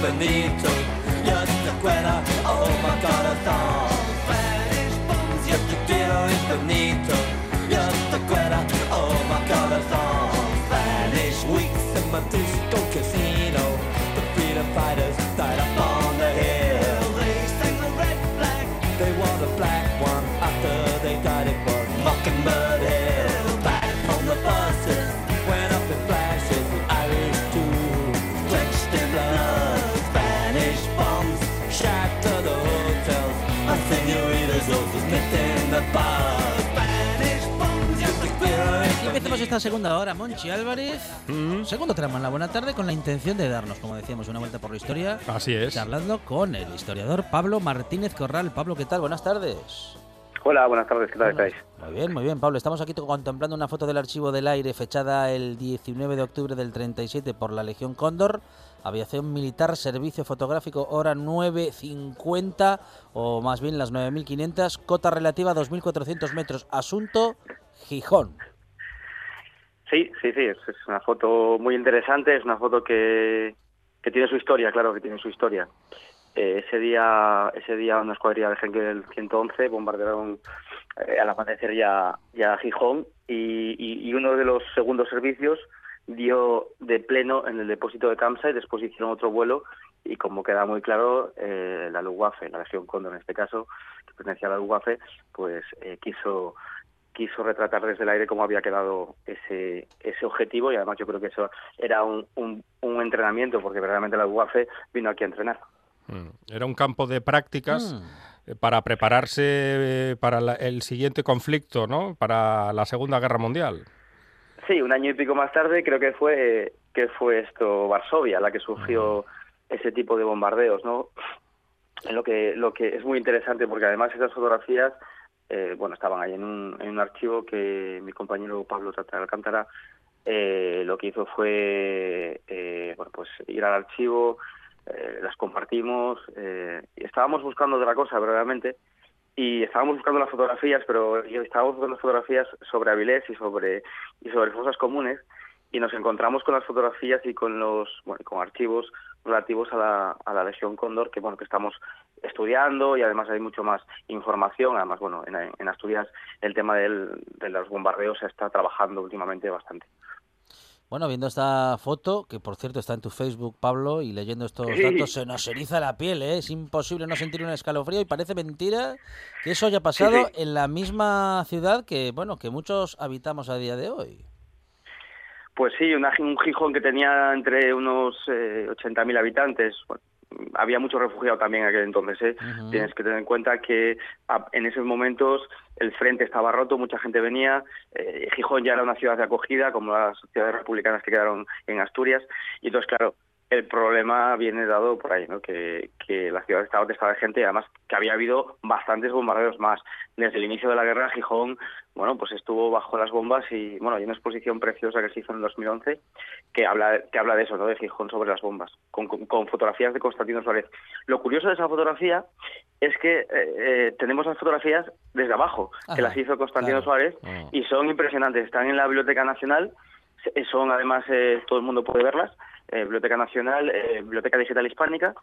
quiero infinito. Just the cuerda, oh my god, a song. Spanish bombs, yo te quiero infinito. Just the cuerda, oh my god, a song. Spanish weeks in my disco casino. The empezamos esta segunda hora, Monchi Álvarez. Segundo tramo en la buena tarde con la intención de darnos, como decíamos, una vuelta por la historia. Así es. Charlando con el historiador Pablo Martínez Corral. Pablo, ¿qué tal? Buenas tardes. Hola, buenas tardes, ¿qué tal estáis? Muy bien, muy bien, Pablo. Estamos aquí contemplando una foto del archivo del aire fechada el 19 de octubre del 37 por la Legión Cóndor. Aviación militar, servicio fotográfico, hora 9.50 o más bien las 9.500, cota relativa a 2.400 metros. Asunto Gijón. Sí, sí, sí, es, una foto muy interesante, es una foto que, que tiene su historia, claro que tiene su historia. Eh, ese día, ese día una escuadrilla de Henkel 111 bombardearon eh, al amanecer ya, ya Gijón y, y, uno de los segundos servicios dio de pleno en el depósito de Kamsa y después hicieron otro vuelo y como queda muy claro, eh, la Luftwaffe, la Legión Cóndor en este caso, que pertenecía a la Luftwaffe, pues eh, quiso quiso retratar desde el aire cómo había quedado ese ese objetivo y además yo creo que eso era un, un, un entrenamiento porque verdaderamente la Luftwaffe vino aquí a entrenar. Mm. Era un campo de prácticas Mm. eh, para prepararse eh, para la- el siguiente conflicto, ¿no? Para la Segunda Guerra Mundial. Sí, un año y pico más tarde creo que fue que fue esto Varsovia la que sufrió ese tipo de bombardeos, ¿no? Lo que lo que es muy interesante porque además esas fotografías eh, bueno estaban ahí en un, en un archivo que mi compañero Pablo Tata de Alcántara eh, lo que hizo fue eh, bueno pues ir al archivo eh, las compartimos eh, estábamos buscando otra cosa verdaderamente y estábamos buscando las fotografías, pero estábamos buscando fotografías sobre Avilés y sobre y sobre fosas comunes y nos encontramos con las fotografías y con los bueno, con archivos relativos a la, a la Legión Cóndor que bueno que estamos estudiando y además hay mucho más información además bueno en, en Asturias el tema del, de los bombardeos se está trabajando últimamente bastante Bueno, viendo esta foto, que por cierto está en tu Facebook, Pablo, y leyendo estos Sí. datos, se nos eriza la piel, ¿eh? Es imposible no sentir un escalofrío y parece mentira que eso haya pasado sí. en la misma ciudad que, bueno, que muchos habitamos a día de hoy. Pues sí, una- un Gijón que tenía entre unos eh, 80.000 habitantes. Bueno, había mucho refugiado también en aquel entonces. ¿eh? Tienes que tener en cuenta que a- en esos momentos el frente estaba roto, mucha gente venía. eh, Gijón ya era una ciudad de acogida, como las ciudades republicanas que quedaron en Asturias. Y entonces, claro, el problema viene dado por ahí, ¿no? que, que la ciudad estaba atestada de gente, y además que había habido bastantes bombardeos más. Desde el inicio de la guerra, Gijón, bueno, pues estuvo bajo las bombas y, bueno, hay una exposición preciosa que se hizo en 2011 que habla, que habla de eso, ¿no? De Gijón sobre las bombas, con, con- con fotografías de Constantino Suárez. Lo curioso de esa fotografía es que eh, eh, tenemos las fotografías desde abajo, Ajá, que las hizo Constantino claro. Suárez, Ah. y son impresionantes. Están en la Biblioteca Nacional, se- son además, eh, todo el mundo puede verlas, eh, Biblioteca Nacional, eh, Biblioteca Digital Hispánica,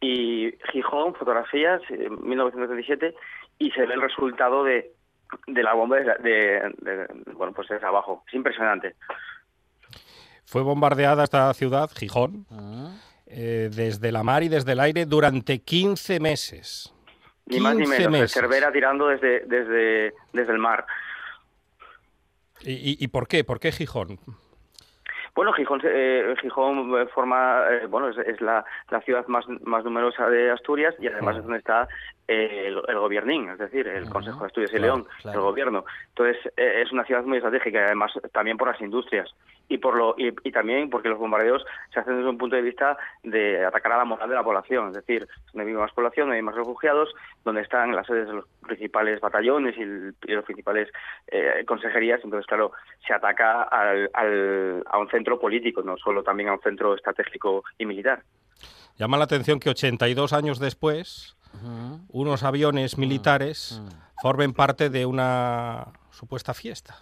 y Gijón, fotografías, eh, 1937, y se ve el resultado de, de la bomba desde, de, de- bueno, pues desde abajo. Es impresionante. Fue bombardeada esta ciudad, Gijón, eh, desde la mar y desde el aire durante 15 meses. Ni más ni 15 menos. meses. Cervera tirando desde, desde, desde el mar. ¿Y, y- y por qué? ¿Por qué Gijón? Bueno, Gijón, eh, Gijón eh, forma, eh, bueno, es, es la, la, ciudad más, más numerosa de Asturias y además es donde está el, el gobiernín, es decir, el Consejo de Asturias y León, el gobierno. Entonces, es una ciudad muy estratégica además también por las industrias y por lo y, y, también porque los bombardeos se hacen desde un punto de vista de atacar a la moral de la población, es decir, donde vive más población, donde hay más refugiados, donde están las sedes de los principales batallones y, el, y los principales eh, consejerías, entonces claro, se ataca al, al, a un centro político, no solo también a un centro estratégico y militar. Llama la atención que 82 años después. Unos aviones militares uh -huh. formen parte de una supuesta fiesta.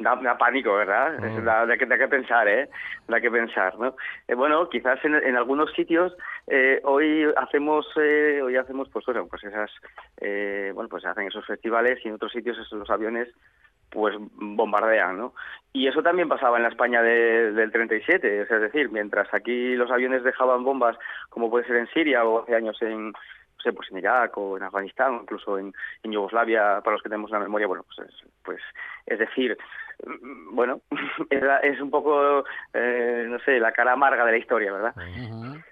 Da, da, pánico, ¿verdad? Mm. Da, da, que, da, que, pensar, ¿eh? Da que pensar, ¿no? Eh, bueno, quizás en, en, algunos sitios eh, hoy hacemos, eh, hoy hacemos, pues, bueno, pues esas, eh, bueno, pues hacen esos festivales y en otros sitios esos, los aviones, pues bombardean, ¿no? Y eso también pasaba en la España de, del 37, es decir, mientras aquí los aviones dejaban bombas, como puede ser en Siria o hace años en, sé, pues en Irak o en Afganistán, o incluso en, en, Yugoslavia, para los que tenemos la memoria, bueno, pues es, pues, es decir, bueno, es, es un poco, eh, no sé, la cara amarga de la historia, ¿verdad? Uh -huh.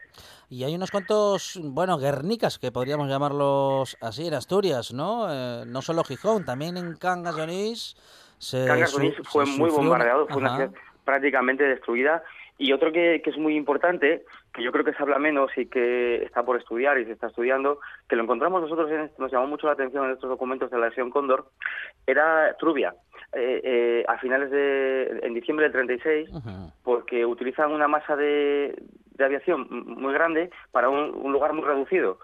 Y hay unos cuantos, bueno, guernicas, que podríamos llamarlos así en Asturias, ¿no? Eh, no solo Gijón, también en Cangas de Onís. Se Cangas de Onís fue muy bombardeado, fue una ciudad prácticamente destruida. Y otro que, que, es muy importante, que yo creo que se habla menos y que está por estudiar y se está estudiando, que lo encontramos nosotros, en, nos llamó mucho la atención en estos documentos de la lesión Cóndor, era Trubia. Eh, eh, a finales de, en diciembre del 36, uh -huh. porque utilizan una masa de, de aviación muy grande para un, un, lugar muy reducido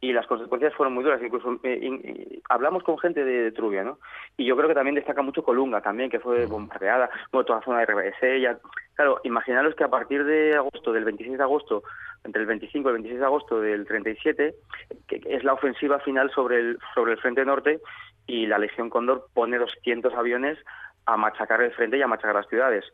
y las consecuencias fueron muy duras. Incluso eh, in, hablamos con gente de, de, Trubia, ¿no? Y yo creo que también destaca mucho Colunga, también, que fue bombardeada, bueno, toda la zona de RBS. Claro, imaginaros que a partir de agosto, del 26 de agosto, entre el 25 y el 26 de agosto del 37, que es la ofensiva final sobre el, sobre el frente norte, y la Legión Cóndor pone 200 aviones a machacar el frente y a machacar las ciudades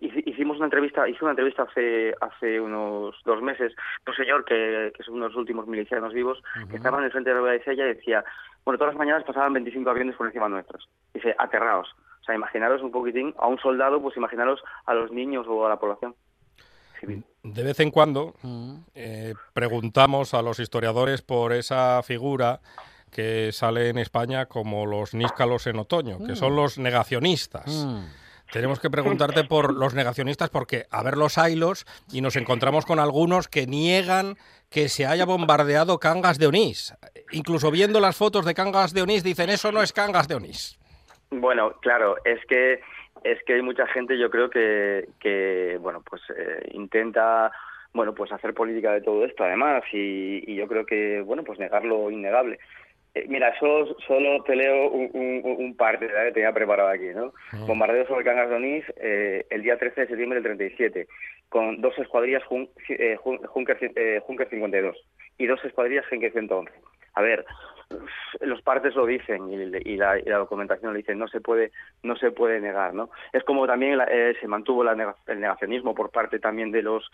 hicimos una entrevista, hice una entrevista hace hace unos dos meses, un señor que, que es uno de los últimos milicianos vivos, uh -huh. que estaba en el frente de la de Sella y decía, bueno, todas las mañanas pasaban 25 aviones por encima nuestros. Dice, aterrados. O sea, imaginaros un poquitín a un soldado, pues imaginaros a los niños o a la población. Civil. De vez en cuando eh, preguntamos a los historiadores por esa figura que sale en España como los níscalos en otoño, que son los negacionistas. Tenemos que preguntarte por los negacionistas porque a ver los hilos y nos encontramos con algunos que niegan que se haya bombardeado Cangas de Onís. Incluso viendo las fotos de Cangas de Onís dicen eso no es Cangas de Onís. Bueno, claro, es que es que hay mucha gente, yo creo que, que bueno, pues eh, intenta bueno, pues hacer política de todo esto además y, y yo creo que bueno, pues negar lo innegable. Eh, mira, solo, solo te leo un, un, un parte ¿verdad? que tenía preparado aquí, ¿no? Mm. Bombardeo sobre Cangas de Onís eh, el día 13 de septiembre del 37, con dos escuadrillas Jun, eh, Junker, eh, Junker 52 y dos escuadrillas Genke 111. A ver, los partes lo dicen y, la, y, la, documentación lo dice, no se puede no se puede negar, ¿no? Es como también la, eh, se mantuvo la, el negacionismo por parte también de los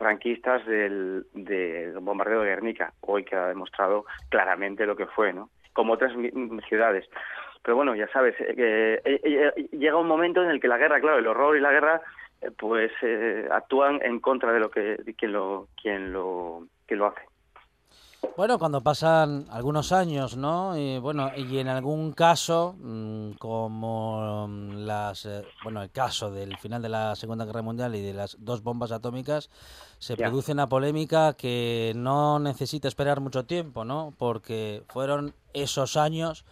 franquistas del, del bombardeo de Guernica, hoy que ha demostrado claramente lo que fue, ¿no? Como otras ciudades. Pero bueno, ya sabes, eh, eh, eh, llega un momento en el que la guerra, claro, el horror y la guerra, eh, pues actúan en contra de lo que quien lo quien lo quien lo hace. Bueno, cuando pasan algunos años, ¿no? Y bueno, y en algún caso, mm, como las, eh, bueno, el caso del final de la Segunda Guerra Mundial y de las dos bombas atómicas, se yeah. produce una polémica que no necesita esperar mucho tiempo, ¿no? Porque fueron esos años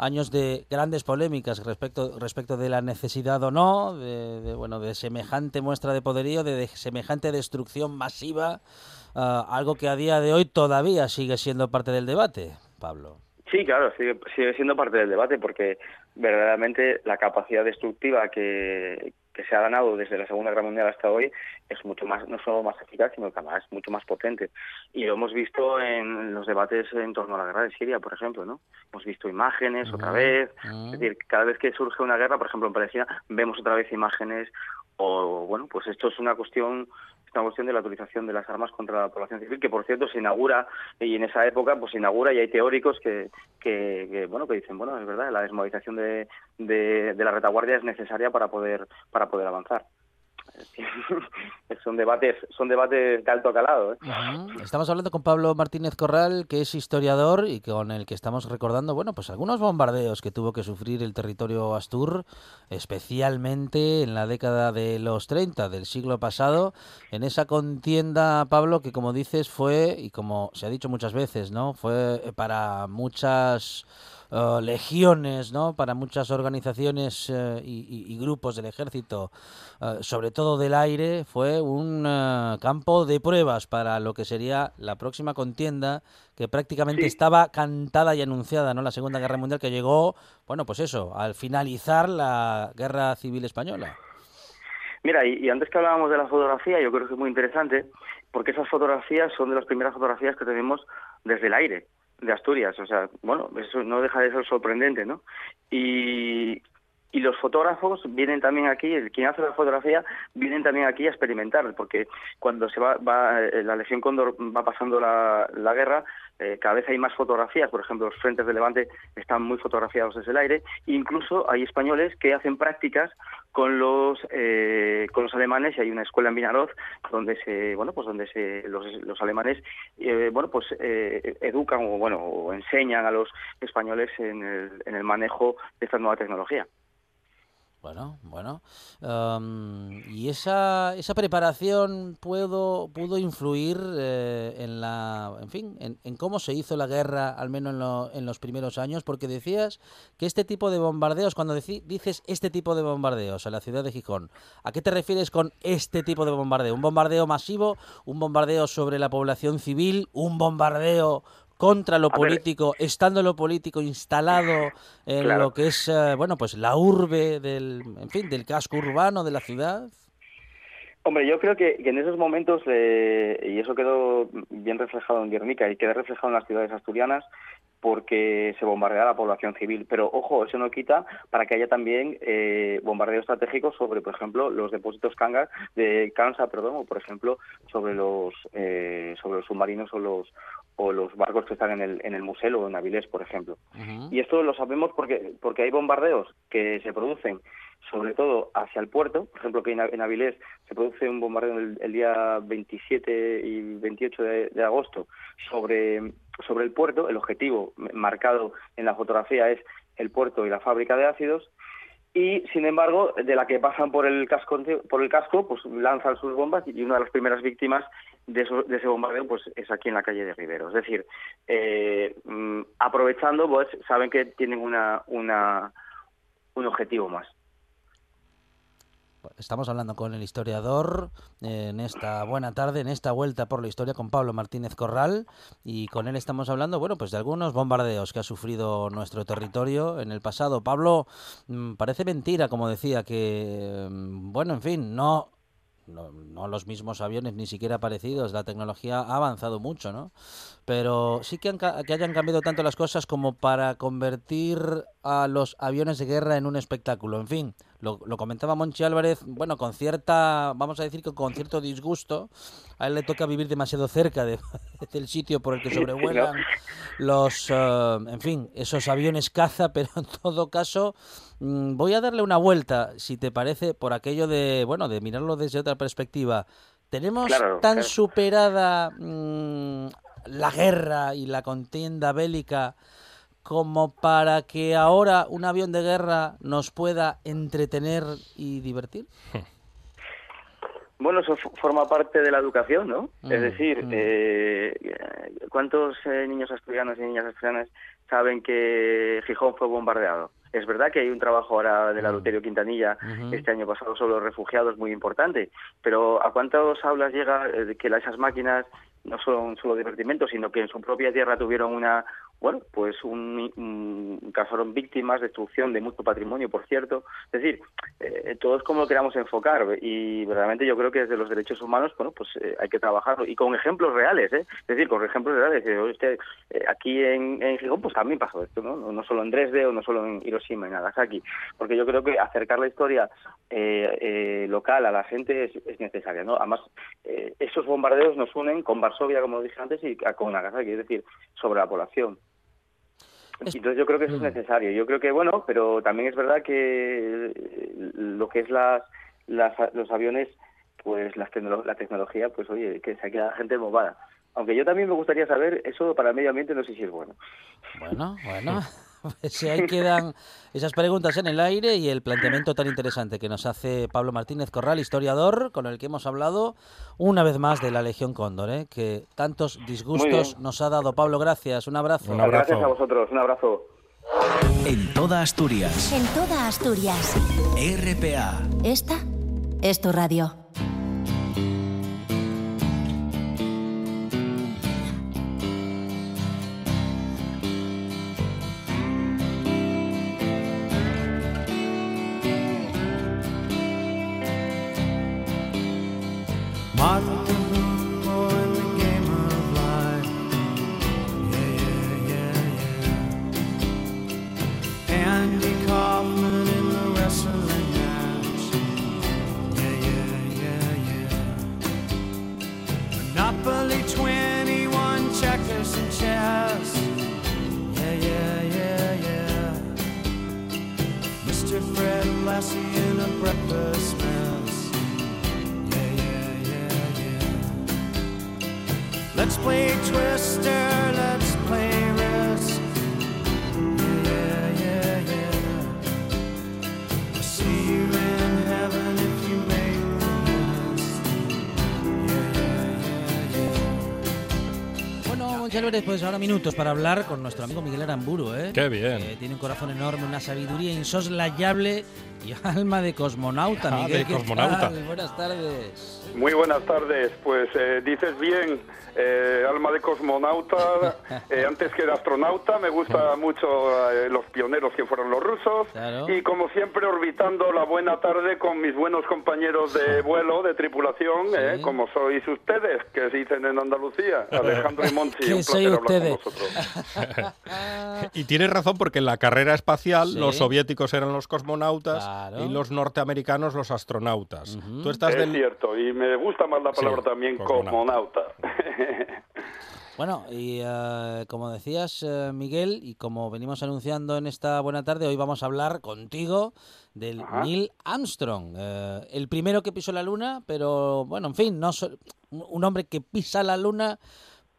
años de grandes polémicas respecto respecto de la necesidad o no de, de bueno de semejante muestra de poderío de, de semejante destrucción masiva uh, algo que a día de hoy todavía sigue siendo parte del debate, Pablo. Sí, claro, sigue, sigue siendo parte del debate porque verdaderamente la capacidad destructiva que, que se ha ganado desde la Segunda Guerra Mundial hasta hoy es mucho más, no solo más eficaz, sino que además es mucho más potente. Y lo hemos visto en los debates en torno a la guerra de Siria, por ejemplo, ¿no? Hemos visto imágenes otra vez, es decir, cada vez que surge una guerra, por ejemplo en Palestina, vemos otra vez imágenes o, bueno, pues esto es una cuestión es una cuestión de la utilización de las armas contra la población civil, que por cierto se inaugura, y en esa época pues se inaugura y hay teóricos que, que, que bueno, que dicen, bueno, es verdad, la desmovilización de, de, de, la retaguardia es necesaria para poder, para poder avanzar. son debates son debates de alto calado. ¿eh? Estamos hablando con Pablo Martínez Corral, que es historiador y con el que estamos recordando, bueno, pues algunos bombardeos que tuvo que sufrir el territorio Astur, especialmente en la década de los 30 del siglo pasado, en esa contienda, Pablo, que como dices fue, y como se ha dicho muchas veces, ¿no? Fue para muchas eh, legiones, ¿no? Para muchas organizaciones eh, y, grupos del ejército, eh, sobre todo del aire, fue un campo de pruebas para lo que sería la próxima contienda que prácticamente estaba cantada y anunciada, ¿no? La Segunda Guerra Mundial que llegó, bueno, pues eso, al finalizar la Guerra Civil Española. Mira, y, y, antes que hablábamos de la fotografía, yo creo que es muy interesante, porque esas fotografías son de las primeras fotografías que tenemos desde el aire de Asturias. O sea, bueno, eso no deja de ser sorprendente, ¿no? Y, y los fotógrafos vienen también aquí, el, quien hace la fotografía, vienen también aquí a experimentar, porque cuando se va, va eh, la Legión Cóndor va pasando la, la guerra, eh, cada vez hay más fotografías, por ejemplo, los frentes de Levante están muy fotografiados desde el aire, incluso hay españoles que hacen prácticas con los eh, con los alemanes y hay una escuela en Vinaroz donde se bueno pues donde se los, los alemanes eh, bueno pues educan o bueno o enseñan a los españoles en el, en el manejo de esta nueva tecnología. Bueno, bueno. ¿Y esa, esa preparación puedo, pudo influir eh, en la, en fin, en, cómo se hizo la guerra, al menos en, en, los primeros años? Porque decías que este tipo de bombardeos, cuando dices este tipo de bombardeos a la ciudad de Gijón, ¿a qué te refieres con este tipo de bombardeo? ¿Un bombardeo masivo? ¿Un bombardeo sobre la población civil? ¿Un bombardeo contra lo político, estando lo político instalado en lo que es, eh, bueno, pues la urbe del, en fin, del casco urbano de la ciudad? Hombre, yo creo que, en esos momentos, eh, y eso quedó bien reflejado en Guernica y queda reflejado en las ciudades asturianas, porque se bombardea la población civil. Pero ojo, eso no quita para que haya también eh, bombardeo estratégico sobre, por ejemplo, los depósitos Kanga de Kansa, perdón, o por ejemplo sobre los eh, sobre los submarinos o los o los barcos que están en el, en el museo o en Avilés, por ejemplo. Y esto lo sabemos porque porque hay bombardeos que se producen sobre todo hacia el puerto, por ejemplo que en Avilés se produce un bombardeo el, día 27 y 28 de, agosto sobre, sobre el puerto, el objetivo marcado en la fotografía es el puerto y la fábrica de ácidos, y sin embargo de la que pasan por el casco por el casco pues lanzan sus bombas y una de las primeras víctimas de, ese bombardeo pues es aquí en la calle de Rivero. Es decir eh, mm, aprovechando pues saben que tienen una, una un objetivo más Estamos hablando con el historiador eh, en esta buena tarde, en esta vuelta por la historia con Pablo Martínez Corral y con él estamos hablando, bueno, pues de algunos bombardeos que ha sufrido nuestro territorio en el pasado. Pablo, mm, parece mentira, como decía, que, mm, bueno, en fin, no no, los mismos aviones ni siquiera parecidos, la tecnología ha avanzado mucho, ¿no? Pero sí que, que hayan cambiado tanto las cosas como para convertir a los aviones de guerra en un espectáculo. En fin, lo, comentaba Monchi Álvarez, bueno, con cierta, vamos a decir que con cierto disgusto, a él le toca vivir demasiado cerca de, del sitio por el que sobrevuelan los, eh, en fin, esos aviones caza, pero en todo caso mm, voy a darle una vuelta, si te parece, por aquello de, bueno, de mirarlo desde otra perspectiva. ¿Tenemos tan superada mm, la guerra y la contienda bélica como para que ahora un avión de guerra nos pueda entretener y divertir? Bueno, eso forma parte de la educación, ¿no? es mm, decir, mm. eh, ¿cuántos eh, niños asturianos y niñas asturianas saben que Gijón fue bombardeado? Es verdad que hay un trabajo ahora del Aluterio mm. Quintanilla este año pasado sobre los refugiados muy importante, pero ¿a cuántas aulas llega eh, que esas máquinas no son solo divertimento, sino que en su propia tierra tuvieron una, bueno, pues un, un, causaron víctimas, destrucción de mucho patrimonio, por cierto. Es decir, eh, todo es como lo queramos enfocar y verdaderamente yo creo que desde los derechos humanos, bueno, pues eh, hay que trabajarlo y con ejemplos reales, ¿eh? Es decir, con ejemplos reales. Usted, eh, aquí en, en Gijón, pues también pasó esto, ¿no? ¿no? solo en Dresde o no solo en Hiroshima y Nagasaki, porque yo creo que acercar la historia local a la gente es, es necesaria, ¿no? Además, esos bombardeos nos unen con Varsovia, como dije antes, y con Nagasaki, es decir, sobre la población. Entonces yo creo que eso es mm. necesario. Yo creo que, bueno, pero también es verdad que lo que es las, las los aviones pues la, la tecnología, pues oye, que se queda gente movada. Aunque yo también me gustaría saber, eso para el medio ambiente no sé si es bueno. Bueno, bueno. Pues ahí quedan esas preguntas en el aire y el planteamiento tan interesante que nos hace Pablo Martínez Corral, historiador, con el que hemos hablado una vez más de la Legión Cóndor, ¿eh? que tantos disgustos nos ha dado. Pablo, gracias, un abrazo. Un abrazo. Gracias a vosotros, un abrazo. En toda Asturias. En toda Asturias. RPA. Esta es tu radio. Chéveres, pues ahora minutos para hablar con nuestro amigo Miguel Aramburu, ¿eh? Qué bien. Que tiene un corazón enorme, una sabiduría insoslayable y alma de cosmonauta, Ah, Miguel. de ¿qué cosmonauta. tal? Buenas tardes. Muy buenas tardes. Pues eh, dices bien, eh, alma de cosmonauta, eh, antes que de astronauta, me gusta mucho eh, los pioneros que fueron los rusos. Claro. Y como siempre, orbitando la buena tarde con mis buenos compañeros de vuelo, de tripulación, Sí. eh, como sois ustedes, que se dicen en Andalucía, Alejandro y Monchi. Un soy placer hablar ustedes. con vosotros. Y tienes razón porque en la carrera espacial Sí. los soviéticos eran los cosmonautas Claro. y los norteamericanos los astronautas. Tú estás Es del... cierto, y me gusta más la Sí, palabra también, cosmonauta. cosmonauta. Bueno, y eh, como decías, eh, Miguel, y como venimos anunciando en esta buena tarde, hoy vamos a hablar contigo del Ajá. Neil Armstrong, eh, el primero que pisó la luna, pero bueno, en fin, no so- un un hombre que pisa la luna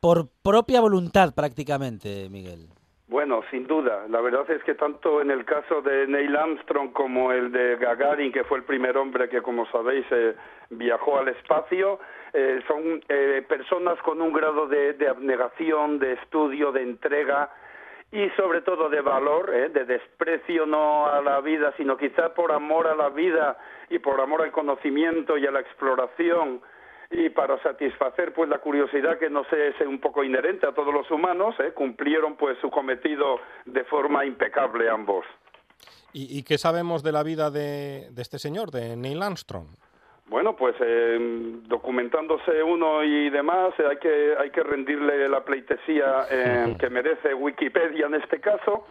por propia voluntad prácticamente, Miguel. Bueno, sin duda. La verdad es que tanto en el caso de Neil Armstrong como el de Gagarin, que fue el primer hombre que, como sabéis, eh, viajó al espacio, eh, son eh, personas con un grado de, de abnegación, de estudio, de entrega y sobre todo de valor, eh, de desprecio no a la vida, sino quizá por amor a la vida y por amor al conocimiento y a la exploración y para satisfacer pues la curiosidad que no sé es un poco inherente a todos los humanos eh, cumplieron pues su cometido de forma impecable ambos ¿Y, y qué sabemos de la vida de, de este señor, de Neil Armstrong? bueno pues eh, documentándose uno y demás eh, hay que hay que rendirle la pleitesía eh, que merece Wikipedia en este caso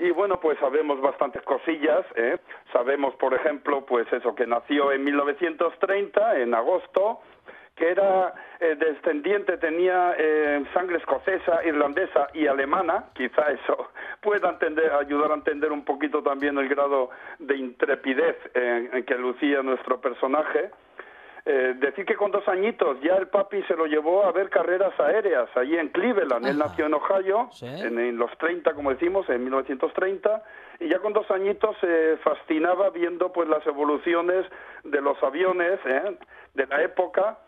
y bueno, pues sabemos bastantes cosillas, ¿eh? Sabemos, por ejemplo, pues eso, que nació en 1930, en agosto, que era eh, descendiente, tenía eh, sangre escocesa, irlandesa y alemana, quizá eso pueda entender, ayudar a entender un poquito también el grado de intrepidez eh, en que lucía nuestro personaje. Eh, decir que con dos añitos ya el papi se lo llevó a ver carreras aéreas allí en Cleveland. Él nació en Ohio Sí. en, en los 30, como decimos, en 1930, y ya con dos añitos se fascinaba viendo pues las evoluciones de los aviones ¿eh? de la época.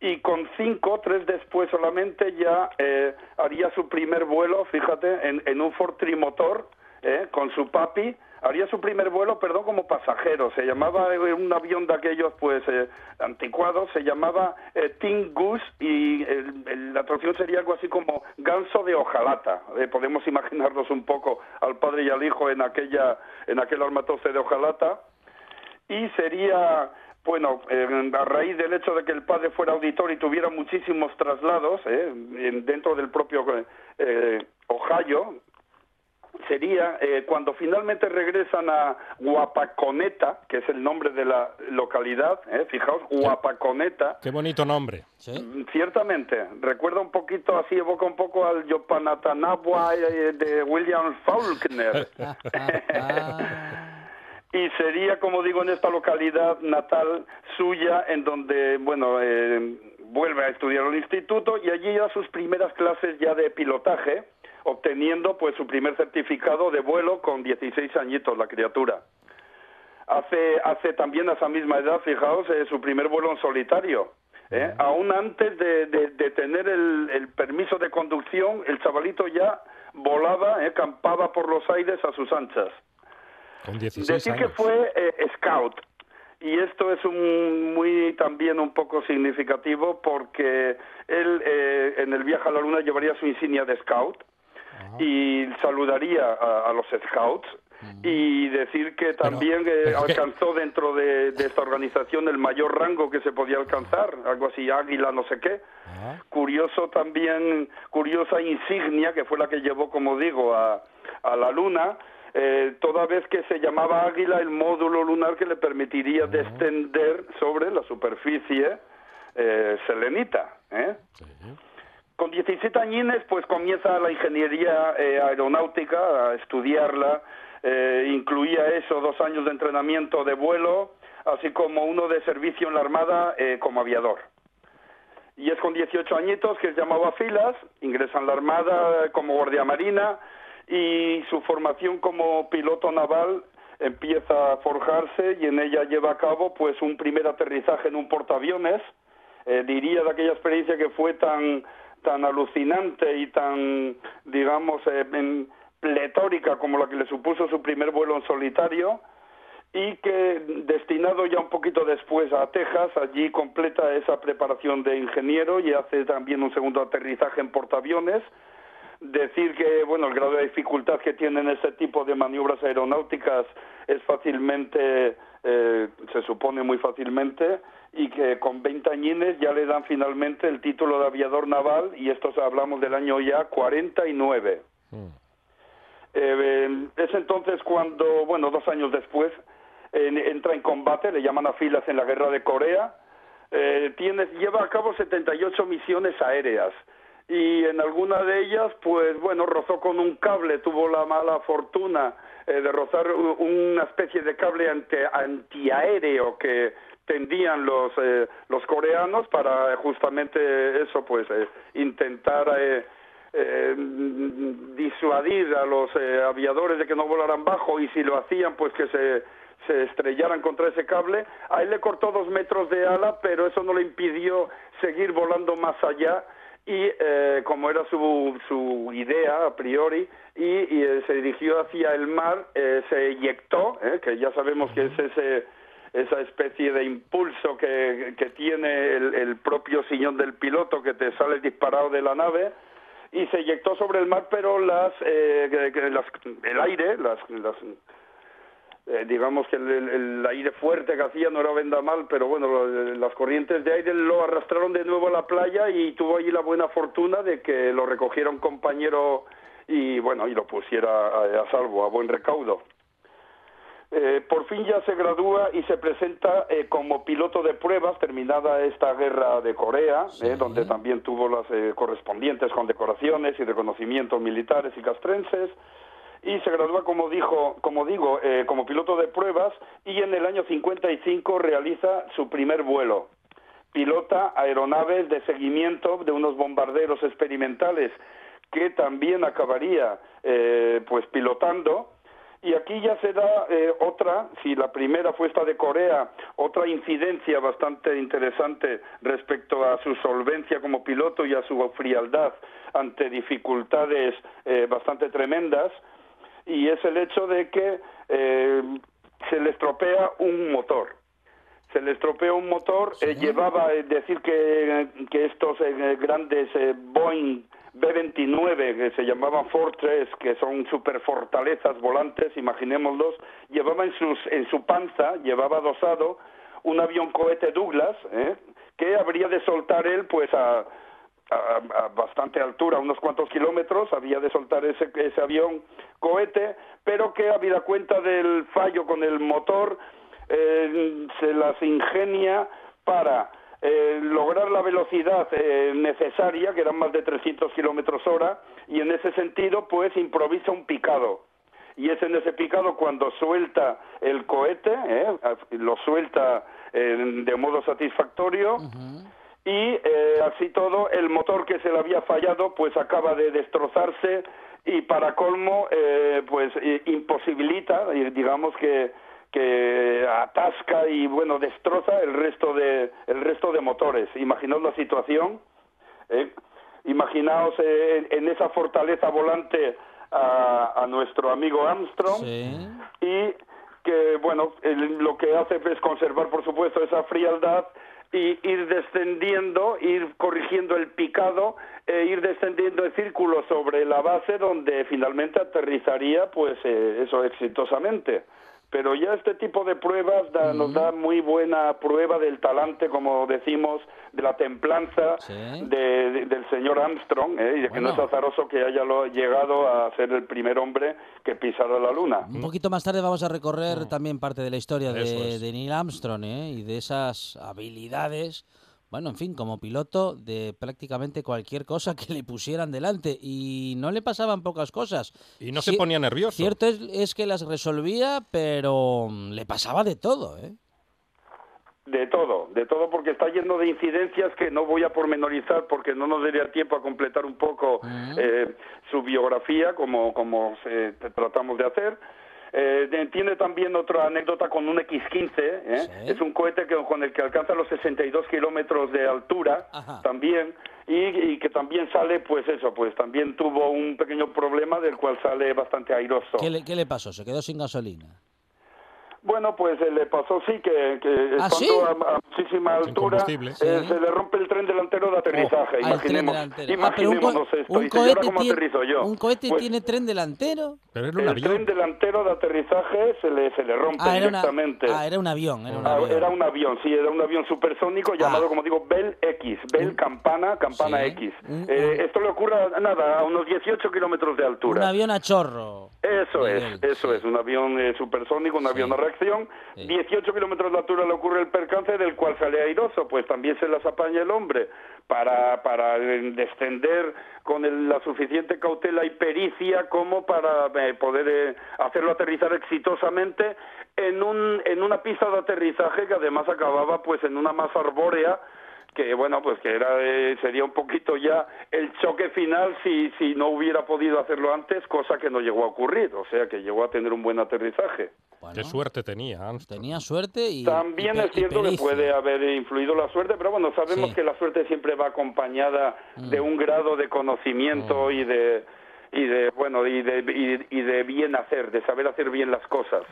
Y con cinco, tres después solamente, ya eh, haría su primer vuelo, fíjate, en, en un Ford trimotor, ¿eh? con su papi, haría su primer vuelo, perdón, como pasajero. Se llamaba eh, un avión de aquellos, pues, eh, anticuados, se llamaba eh, Tin Goose y el- el- la traducción sería algo así como ganso de hojalata. Eh, podemos imaginarnos un poco al padre y al hijo en aquella, en aquel armatoste de hojalata y sería bueno eh, a raíz del hecho de que el padre fuera auditor y tuviera muchísimos traslados eh, en- dentro del propio eh, Ohio sería eh, cuando finalmente regresan a Guapaconeta que es el nombre de la localidad eh, fijaos Guapaconeta Qué bonito nombre. ¿Sí? Mm, Ciertamente, recuerda un poquito, así evoca un poco al Yopanatanabua eh, de William Faulkner. Y sería, como digo, en esta localidad natal suya, en donde, bueno, eh, vuelve a estudiar al instituto y allí ya sus primeras clases ya de pilotaje, obteniendo pues su primer certificado de vuelo con 16 añitos la criatura. Hace, hace también a esa misma edad, fijaos, eh, su primer vuelo en solitario. ¿eh? Aún antes de, de- de tener el, el permiso de conducción, el chavalito ya volaba, ¿eh? campaba por los aires a sus anchas. Con 16 Decir que fue eh, scout. Y esto es un, muy también un poco significativo porque él eh, en el viaje a la luna llevaría su insignia de scout y saludaría a, a los scouts y decir que también eh, pero es que- alcanzó dentro de, de esta organización el mayor rango que se podía alcanzar, algo así, águila no sé qué. Ah, Curioso también, curiosa insignia que fue la que llevó, como digo, a, a la Luna, eh, toda vez que se llamaba Águila el módulo lunar que le permitiría descender sobre la superficie eh, selenita. ¿eh? Con 17 añines, pues comienza la ingeniería eh, aeronáutica, a estudiarla. eh, incluía eso, dos años de entrenamiento de vuelo, así como uno de servicio en la Armada eh, como aviador. Y es con 18 añitos que es llamado a filas, ingresa en la Armada como guardia marina y su formación como piloto naval empieza a forjarse y en ella lleva a cabo pues un primer aterrizaje en un portaaviones. Diría de aquella experiencia que fue tan tan alucinante y tan digamos eh, pletórica como la que le supuso su primer vuelo en solitario y que destinado ya un poquito después a Texas, allí completa esa preparación de ingeniero y hace también un segundo aterrizaje en portaaviones. Decir que, bueno, el grado de dificultad que tienen ese tipo de maniobras aeronáuticas es fácilmente, eh, se supone muy fácilmente, y que con 20 añines ya le dan finalmente el título de aviador naval, y esto hablamos del año ya 49. Eh, es entonces cuando, bueno, dos años después, en- entra en combate, le llaman a filas en la guerra de Corea, eh, tiene, lleva a cabo 78 misiones aéreas y en alguna de ellas, pues bueno, rozó con un cable, tuvo la mala fortuna eh, de rozar una especie de cable ante- antiaéreo que tendían los eh, los coreanos para eh, justamente eso, pues eh, intentar eh, eh, disuadir a los aviadores de que no volaran bajo y si lo hacían pues que se, se estrellaran contra ese cable. A él le cortó dos metros de ala, pero eso no le impidió seguir volando más allá y eh, como era su, su idea a priori y, y, eh, se dirigió hacia el mar, eh, se eyectó, eh, que ya sabemos que es ese esa especie de impulso que, que tiene el, el propio sillón del piloto que te sale disparado de la nave y se eyectó sobre el mar, pero las, eh, las- el aire, las, las eh, digamos que el, aire fuerte que hacía no era vendamal, pero bueno, las corrientes de aire lo arrastraron de nuevo a la playa y tuvo allí la buena fortuna de que lo recogiera un compañero y bueno, y lo pusiera a, a salvo, a buen recaudo. Eh, por fin ya se gradúa y se presenta eh, como piloto de pruebas terminada esta guerra de Corea, eh, donde también tuvo las eh, correspondientes condecoraciones y reconocimientos militares y castrenses y se gradúa como dijo como digo eh, como piloto de pruebas y en el año 55 realiza su primer vuelo. Pilota aeronaves de seguimiento de unos bombarderos experimentales que también acabaría eh, pues pilotando. Y aquí ya se da eh, otra, si la primera fue esta de Corea, otra incidencia bastante interesante respecto a su solvencia como piloto y a su frialdad ante dificultades bastante tremendas, y es el hecho de que eh, se le estropea un motor. Se le estropea un motor, eh, llevaba, es decir, que, que estos eh, grandes eh, Boeing B-29, que se llamaban Fortress, que son superfortalezas volantes, imaginémoslos, llevaba en, sus, en su panza, llevaba dosado un avión cohete Douglas, ¿eh? que habría de soltar él pues a, a, bastante altura, unos cuantos kilómetros, había de soltar ese, ese avión cohete, pero que habida cuenta del fallo con el motor, eh, se las ingenia para eh, lograr la velocidad eh, necesaria, que eran más de 300 kilómetros hora, y en ese sentido, pues improvisa un picado. y es en ese picado cuando suelta el cohete, ¿eh? lo suelta eh, de modo satisfactorio y eh, así todo el motor que se le había fallado pues acaba de destrozarse y para colmo eh, pues imposibilita y digamos que que atasca y bueno destroza el resto de el resto de motores imaginaos la situación ¿eh? imaginaos eh, en, en esa fortaleza volante a, a nuestro amigo Armstrong Sí. y que bueno el- lo que hace es conservar por supuesto esa frialdad y ir descendiendo ir corrigiendo el picado e ir descendiendo el círculo sobre la base donde finalmente aterrizaría pues eh, eso exitosamente pero ya este tipo de pruebas da- nos da muy buena prueba del talante, como decimos, de la templanza Sí. de- de- del señor Armstrong, ¿eh? y de que no es Bueno. azaroso que haya lo- llegado a ser el primer hombre que pisara la luna. Un poquito más tarde vamos a recorrer también parte de la historia de, es. de Neil Armstrong ¿eh? y de esas habilidades, bueno, en fin, como piloto de prácticamente cualquier cosa que le pusieran delante y no le pasaban pocas cosas. Y no se ponía nervioso. Cierto es, es que las resolvía, pero mm, le pasaba de todo, ¿eh? De todo, de todo porque está lleno de incidencias que no voy a pormenorizar porque no nos daría tiempo a completar un poco eh, su biografía como, como se- tratamos de hacer. Eh, tiene también otra anécdota con un X-15, ¿eh? Sí. es un cohete que, con el que alcanza los 62 kilómetros de altura Ajá. también y, y que también sale, pues eso, pues también tuvo un pequeño problema del cual sale bastante airoso. ¿Qué le, qué le pasó? Se quedó sin gasolina. Bueno, pues eh, le pasó sí que, que ¿Ah, estando sí? a, a muchísima altura eh, Sí. se le rompe el tren delantero de aterrizaje. Ah, tren imaginemos, delantero. Ah, un, esto. un Dice, ¿y ahora cohete, cómo tiene, aterrizo yo? un cohete Pues, tiene tren delantero. Pero era un el avión. tren delantero de aterrizaje se le, se le rompe Ah, era, una, directamente. ah, era un avión. Era un Ah, avión. era un avión, sí, era un avión supersónico llamado, Ah. como digo, Bell X, Bell Campana, Campana Sí. X. Un- Eh, esto le ocurre, a- nada, a unos 18 kilómetros de Un altura. avión a chorro. Eso es, eso sí. es, un avión eh, supersónico, un Sí. avión a reacción. Sí. 18 kilómetros de altura le ocurre el percance del cual sale airoso, pues también se las apaña el hombre para, para eh, descender con el- la suficiente cautela y pericia como para eh, poder eh, hacerlo aterrizar exitosamente en, un, en una pista de aterrizaje que además acababa pues en una masa arbórea que bueno pues que era eh, sería un poquito ya el choque final si si no hubiera podido hacerlo antes cosa que no llegó a ocurrir o sea que llegó a tener un buen aterrizaje Bueno, Qué suerte tenía Armstrong. tenía suerte y. también y es cierto que puede haber influido la suerte pero bueno sabemos Sí. que la suerte siempre va acompañada Mm. de un grado de conocimiento y de y de bueno y de y, y de bien hacer de saber hacer bien las cosas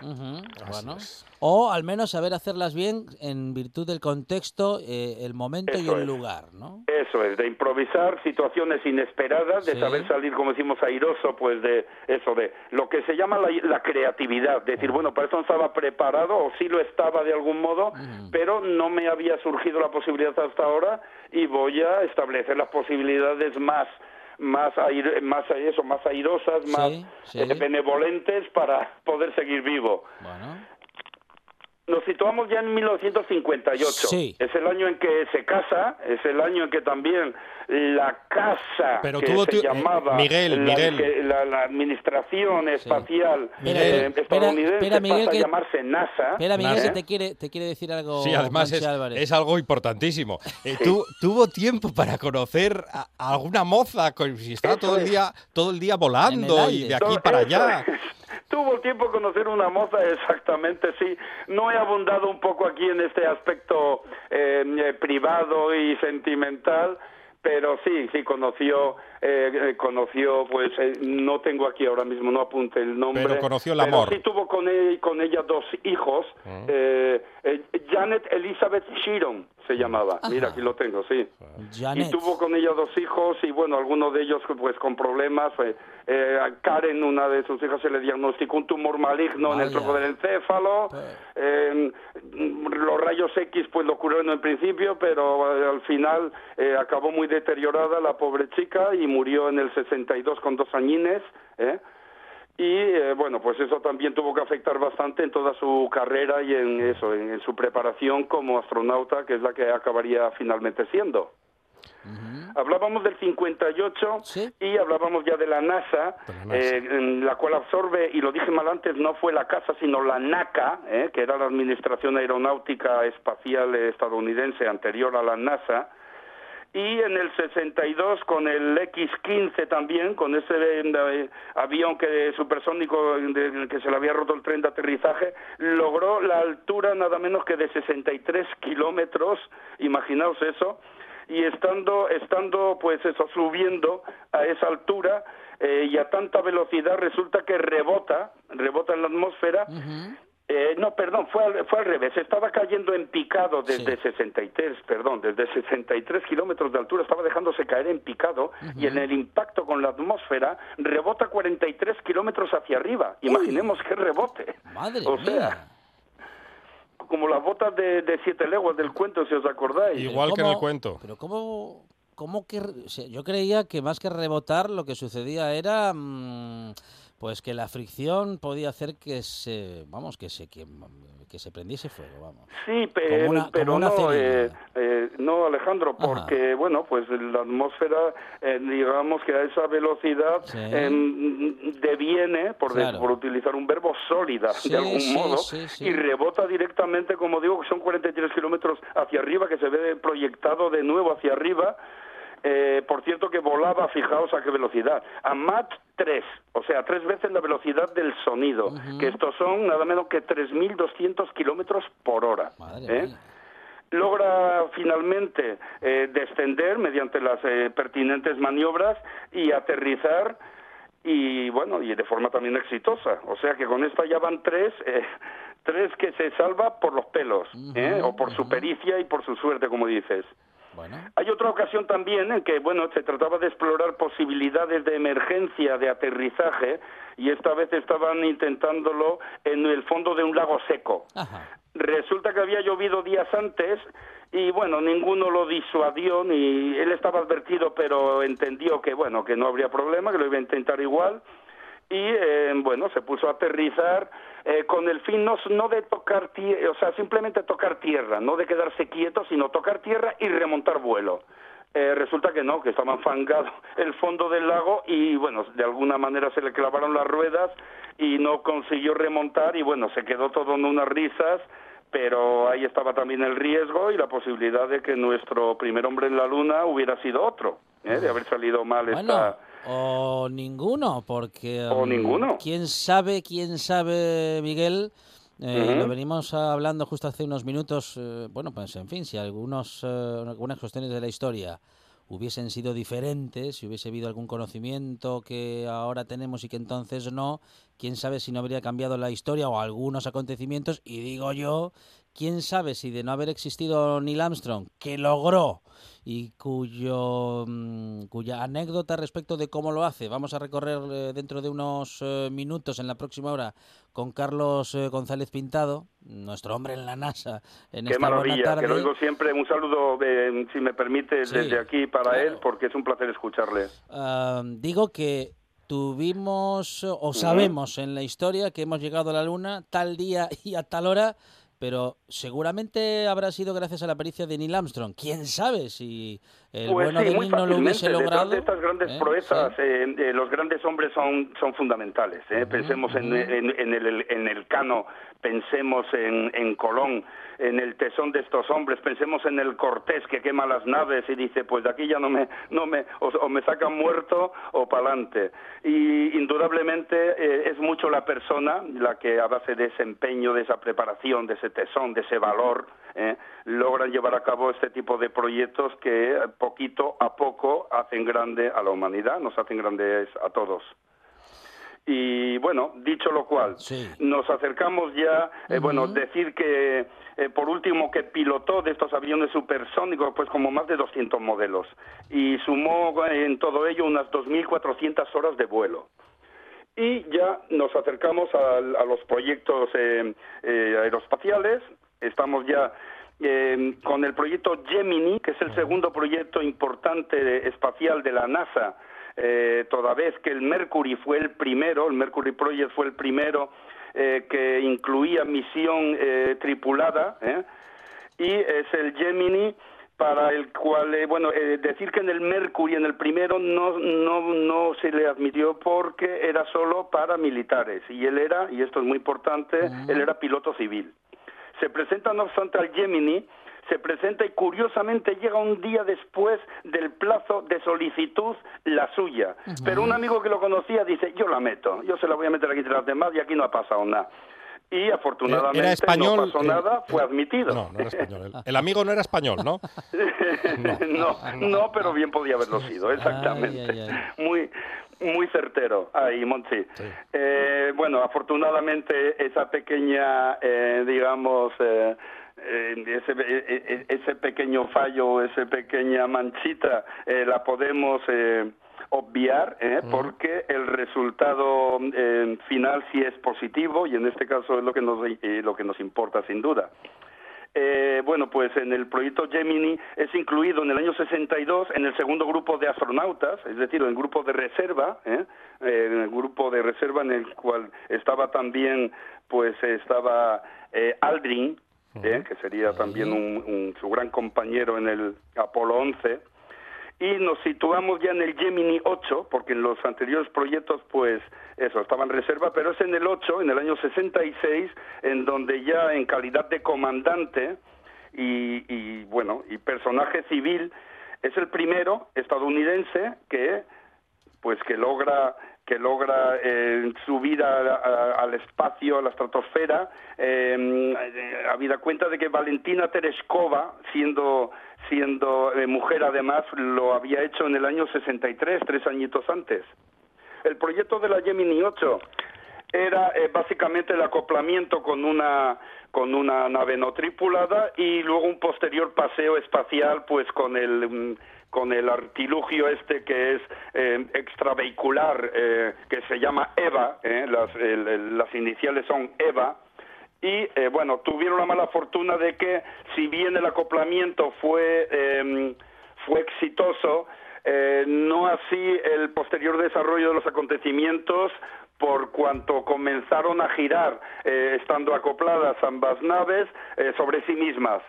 bueno. O al menos saber hacerlas bien en virtud del contexto, eh, el momento y el es. lugar, ¿no? Eso es, de improvisar situaciones inesperadas, de Sí. saber salir, como decimos, airoso, pues de eso, de lo que se llama la, la creatividad. Decir, bueno, para eso no estaba preparado, o sí lo estaba de algún modo, pero no me había surgido la posibilidad hasta ahora y voy a establecer las posibilidades más más air- más eso más airosas más Sí, sí. eh, benevolentes para poder seguir vivo Bueno. Nos situamos ya en 1958. Sí. Es el año en que se casa, es el año en que también la casa Pero que tuvo se tu- eh, llamaba Miguel, la, Miguel. que- la- la administración espacial Miguel, eh, espera, estadounidense espera, Miguel, pasa que- a llamarse NASA. Espera, Miguel, que te quiere, te quiere decir algo. Sí, además es, algo importantísimo. Eh, tu- tuvo tiempo para conocer a, a alguna moza, con- si estaba todo el día, todo el día volando y de aquí para eso allá. es. Tuvo tiempo conocer una moza, exactamente, sí. No he abundado un poco aquí en este aspecto eh, eh, privado y sentimental, pero sí, sí conoció, eh, eh, conoció, pues eh, no tengo aquí ahora mismo, no apunte el nombre. Pero conoció el pero amor. sí tuvo con, él, con ella dos hijos, eh, eh, Janet Elizabeth Sheeran se llamaba. Mira, aquí lo tengo, sí. Janet. Y tuvo con ella dos hijos y bueno, algunos de ellos pues con problemas. eh, eh, a Karen, una de sus hijas, se le diagnosticó un tumor maligno en el tronco del encéfalo. Eh, los rayos X pues lo curaron en principio, pero eh, al final eh, acabó muy deteriorada la pobre chica y murió en el 62 con dos añines. ¿eh? Y eh, bueno, pues eso también tuvo que afectar bastante en toda su carrera y en eso, en, en su preparación como astronauta, que es la que acabaría finalmente siendo. Hablábamos del 58 y hablábamos ya de la NASA, eh, en la cual absorbe, y lo dije mal antes, no fue la casa, sino la NACA, eh, que era la Administración Aeronáutica Espacial Estadounidense anterior a la NASA, y en el 62 con el X-15 también, con ese eh, avión que supersónico que se le había roto el tren de aterrizaje, logró la altura nada menos que de 63 kilómetros, imaginaos eso, y estando, estando pues eso, subiendo a esa altura eh, y a tanta velocidad resulta que rebota, rebota en la atmósfera eh, no, perdón, fue al, fue al revés. Estaba cayendo en picado desde 63, perdón, desde 63 kilómetros de altura. Estaba dejándose caer en picado y en el impacto con la atmósfera rebota 43 kilómetros hacia arriba. Imaginemos qué rebote. Madre o sea, como las botas de, siete leguas del cuento, si os acordáis. Igual que en el cuento. Pero cómo, cómo que yo creía que más que rebotar lo que sucedía era mm, pues que la fricción podía hacer que se, vamos, que se que, se prendiese fuego, vamos. Sí, pero, no, eh, eh, no, Alejandro, porque bueno, pues la atmósfera, eh, digamos que a esa velocidad deviene, por, por utilizar un verbo, sólida de algún modo y rebota directamente, como digo, que son 43 kilómetros hacia arriba, que se ve proyectado de nuevo hacia arriba eh, por cierto que volaba, fijaos a qué velocidad, a Mach 3, o sea, tres veces la velocidad del sonido, que estos son nada menos que 3.200 kilómetros por hora. ¿eh? logra finalmente eh, descender mediante las pertinentes maniobras y aterrizar y bueno y de forma también exitosa. O sea que con esta ya van tres tres que se salva por los pelos o por su pericia y por su suerte como dices hay otra ocasión también en que, bueno, se trataba de explorar posibilidades de emergencia de aterrizaje y esta vez estaban intentándolo en el fondo de un lago seco. Resulta que había llovido días antes y bueno, ninguno lo disuadió ni él estaba advertido, pero entendió que bueno, que no habría problema, que lo iba a intentar igual y eh, bueno, se puso a aterrizar eh, con el fin no, no de tocar tierra, o sea, simplemente tocar tierra, no de quedarse quieto, sino tocar tierra y remontar vuelo. Eh, resulta que no, que estaba enfangado el fondo del lago y bueno, de alguna manera se le clavaron las ruedas y no consiguió remontar y bueno, se quedó todo en unas risas, pero ahí estaba también el riesgo y la posibilidad de que nuestro primer hombre en la luna hubiera sido otro, ¿eh? de haber salido mal esta o ninguno, porque... O um, ninguno. ¿Quién sabe, quién sabe, Miguel? Eh, lo venimos hablando justo hace unos minutos. Eh, bueno, pues en fin, si algunos, eh, algunas cuestiones de la historia hubiesen sido diferentes, si hubiese habido algún conocimiento que ahora tenemos y que entonces no, quién sabe si no habría cambiado la historia o algunos acontecimientos. Y digo yo, quién sabe si de no haber existido Neil Armstrong, que logró y cuyo, mm, cuya anécdota respecto de cómo lo hace vamos a recorrer eh, dentro de unos eh, minutos en la próxima hora con Carlos eh, González Pintado, nuestro hombre en la NASA. En Qué maravilla, que lo digo siempre. Un saludo, si me permite, desde aquí para él, porque es un placer escucharle. Ah, digo que tuvimos o sabemos en la historia que hemos llegado a la Luna tal día y a tal hora pero seguramente habrá sido gracias a la pericia de Neil Armstrong. ¿Quién sabe si el pues bueno de Neil no lo hubiese logrado? de estas grandes ¿Eh? proezas, eh, eh, los grandes hombres son, son fundamentales. pensemos en, en, el, en el Cano, pensemos en, en Colón, en el tesón de estos hombres, pensemos en el Cortés que quema las naves y dice, pues de aquí ya no me, no me, o, me sacan muerto o pa'lante. Y indudablemente es mucho la persona la que a base de ese empeño, de esa preparación, de ese tesón, de ese valor, eh, logran llevar a cabo este tipo de proyectos que poquito a poco hacen grande a la humanidad, nos hacen grandes a todos. Y bueno, dicho lo cual, nos acercamos ya, eh, bueno, decir que eh, por último que pilotó de estos aviones supersónicos, pues como más de 200 modelos, y sumó en todo ello unas 2.400 horas de vuelo. Y ya nos acercamos a, los proyectos eh, aeroespaciales, estamos ya con el proyecto Gemini, que es el segundo proyecto importante espacial de la NASA, eh, toda vez que el Mercury fue el primero, el Mercury Project fue el primero eh, que incluía misión eh, tripulada, y es el Gemini para el cual, eh, bueno, eh, decir que en el Mercury, en el primero, no, no, no se le admitió porque era solo para militares. Y él era, y esto es muy importante, él era piloto civil. Se presenta, no obstante, al Gemini, se presenta y curiosamente llega un día después del plazo de solicitud la suya. Pero un amigo que lo conocía dice, yo la meto, yo se la voy a meter aquí entre las demás y aquí no ha pasado nada. Y afortunadamente Era español, no pasó eh, nada, fue admitido. No, no era español. El, el amigo no era español, ¿no? no, no, pero bien podía haberlo sido, exactamente. Ay, ay, Muy muy certero ahí, Monchi. Eh, bueno, afortunadamente esa pequeña, eh, digamos, eh, eh, ese, eh, ese pequeño fallo, esa pequeña manchita, eh, la podemos eh, obviar eh, porque el resultado eh, final sí es positivo y en este caso es lo que nos, eh, lo que nos importa sin duda. Eh, bueno, pues en el proyecto Gemini es incluido en el año 62 en el segundo grupo de astronautas, es decir, en el grupo de reserva, en el grupo de reserva en el cual estaba también, pues estaba eh, Aldrin, ¿eh? que sería también un, un- su gran compañero en el Apolo 11, y nos situamos ya en el Gemini 8, porque en los anteriores proyectos, pues eso, estaba en reserva, pero es en el 8, en el año 66, en donde ya en calidad de comandante y, y, bueno, y personaje civil, es el primero estadounidense que pues que logra que logra eh, subir a- a- al espacio, a la estratosfera, eh, eh, habida cuenta de que Valentina Tereshkova, siendo siendo eh, mujer además, lo había hecho en el año 63, tres añitos antes. El proyecto de la Gemini 8 era eh, básicamente el acoplamiento con una con una nave no tripulada y luego un posterior paseo espacial pues con el mm, con el artilugio este que es eh, extravehicular eh, que se llama EVA eh, las, el- las iniciales son EVA y eh, bueno tuvieron la mala fortuna de que si bien el acoplamiento fue eh, fue exitoso eh, no así el posterior desarrollo de los acontecimientos por cuanto comenzaron a girar eh, estando acopladas ambas naves sobre sí mismas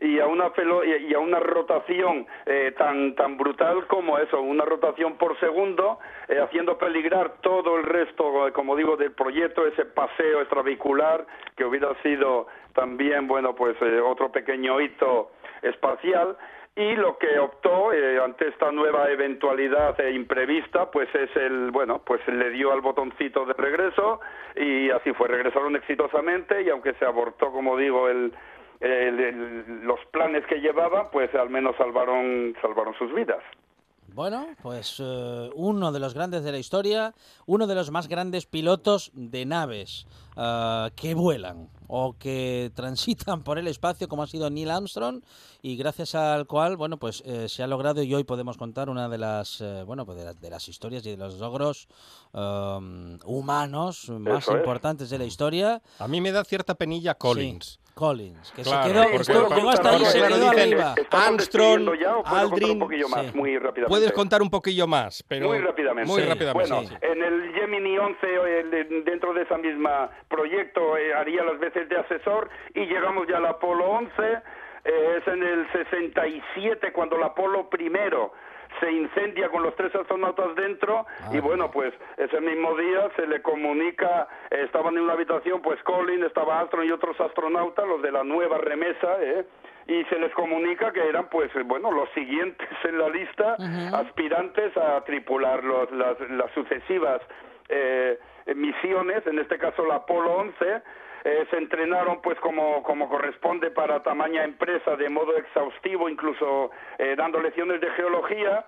y a una velo- y a una rotación eh, tan tan brutal como eso, una rotación por segundo, eh, haciendo peligrar todo el resto, eh, como digo, del proyecto, ese paseo extravehicular que hubiera sido también, bueno, pues eh, otro pequeño hito espacial. Y lo que optó eh, ante esta nueva eventualidad eh, imprevista, pues es el, bueno, pues le dio al botoncito de regreso y así fue, regresaron exitosamente y aunque se abortó, como digo, el, el- el- los planes que llevaban, pues al menos salvaron, salvaron sus vidas. Bueno, pues eh, uno de los grandes de la historia, uno de los más grandes pilotos de naves ah, que vuelan o que transitan por el espacio, como ha sido Neil Armstrong, y gracias al cual, bueno, pues eh, se ha logrado y hoy podemos contar una de las, eh, bueno, pues de, la- de las historias y de los logros um, humanos más Eso es. importantes de la historia. A mí me da cierta penilla Collins. Sí, Collins, que Claro, se quedó, para- llegó hasta ahí se claro, quedó dicen, arriba. ¿Estamos Armstrong, Aldrin, un poquillo más, sí. muy rápidamente? Puedes contar un poquillo más, pero Muy rápidamente. Muy Sí. rápidamente. Bueno, sí. en el Gemini 11, el- dentro de esa misma proyecto, eh, haría las veces de asesor y llegamos ya al Apolo 11. eh, es en el 67 cuando el Apolo primero se incendia con los tres astronautas dentro y bueno, pues ese mismo día se le comunica, eh, estaban en una habitación, pues Colin, estaba Armstrong y otros astronautas, los de la nueva remesa, ¿eh? y se les comunica que eran pues bueno los siguientes en la lista aspirantes a tripular los- las, las sucesivas eh, misiones en este caso la Apolo 11 eh, se entrenaron pues como, como corresponde para tamaña empresa de modo exhaustivo incluso eh, dando lecciones de geología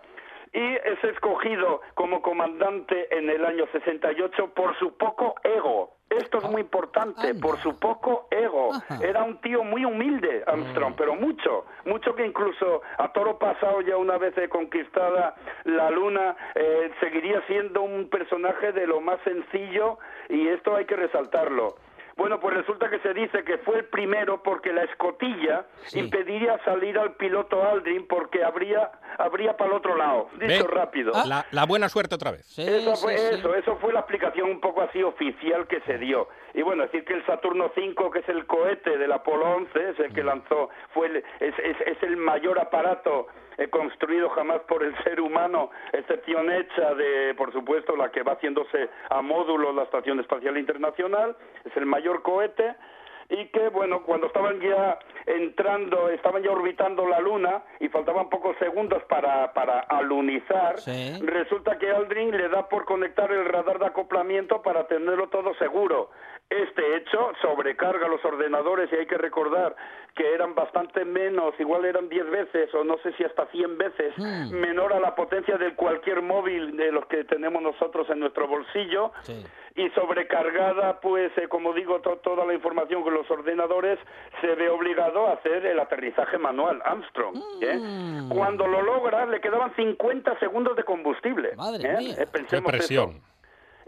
y es escogido como comandante en el año 68 por su poco ego. Esto es muy importante, por su poco ego. Era un tío muy humilde, Armstrong, pero mucho, mucho que incluso a toro pasado ya una vez eh, conquistada la luna, eh, seguiría siendo un personaje de lo más sencillo y esto hay que resaltarlo. Bueno, pues resulta que se dice que fue el primero porque la escotilla impediría salir al piloto Aldrin porque habría habría para el otro lado. Dicho ¿Ve? rápido. La, la buena suerte otra vez. Sí, Eso fue, sí. eso, eso fue la explicación un poco así oficial que se dio. Y bueno, decir que el Saturno 5, que es el cohete del Apolo 11, es el Mm. que lanzó, fue el- es, es- es el mayor aparato construido jamás por el ser humano, excepción hecha de, por supuesto, la que va haciéndose a módulo la Estación Espacial Internacional, es el mayor cohete y que bueno cuando estaban ya entrando estaban ya orbitando la luna y faltaban pocos segundos para para alunizar Sí. resulta que Aldrin le da por conectar el radar de acoplamiento para tenerlo todo seguro este hecho sobrecarga los ordenadores y hay que recordar que eran bastante menos, igual eran 10 veces o no sé si hasta 100 veces Hmm. menor a la potencia de cualquier móvil de los que tenemos nosotros en nuestro bolsillo Sí. y sobrecargada, pues, eh, como digo, to- toda la información con los ordenadores, se ve obligado a hacer el aterrizaje manual, Armstrong. ¿eh? Mm. Cuando lo logra, le quedaban 50 segundos de combustible. Madre ¿eh? mía. Eh, Qué pensemos presión. eso.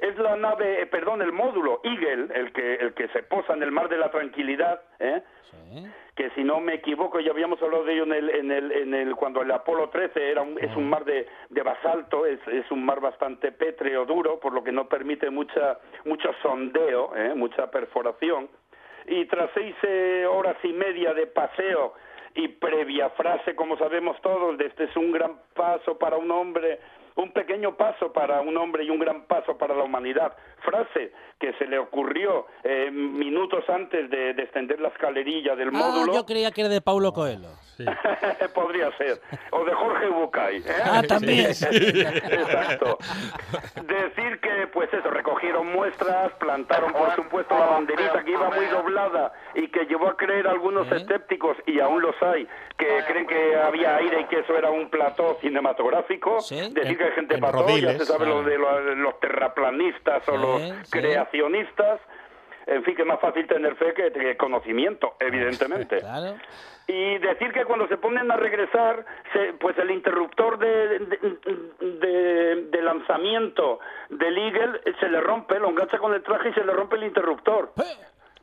Es la nave, eh, perdón, el módulo Eagle, el que, el que se posa en el mar de la tranquilidad, ¿eh? Sí. que si no me equivoco ya habíamos hablado de ello en el, en el, en el cuando el Apolo 13 era un, es un mar de, de basalto es, es un mar bastante pétreo duro por lo que no permite mucha mucho sondeo ¿eh? mucha perforación y tras seis eh, horas y media de paseo y previa frase como sabemos todos de este es un gran paso para un hombre un pequeño paso para un hombre y un gran paso para la humanidad. Frase que se le ocurrió eh, minutos antes de descender la escalerilla del Ah, módulo. yo creía que era de Paulo Coelho. Sí. Podría ser. O de Jorge Bucay. ¿eh? Ah, también. Exacto. Decir que, pues eso, recogieron muestras, plantaron, por supuesto, la banderita que iba muy doblada y que llevó a creer a algunos ¿Eh? escépticos, y aún los hay, que creen que había aire y que eso era un plató cinematográfico. Sí. Decir que hay gente En pató, ya se sabe lo de los, los terraplanistas o los creacionistas. En fin, que es más fácil tener fe que, que conocimiento, evidentemente. Claro. Y decir que cuando se ponen a regresar, se- pues el interruptor de, de, de- de lanzamiento del Eagle eh, se le rompe, lo engancha con el traje y se le rompe el interruptor.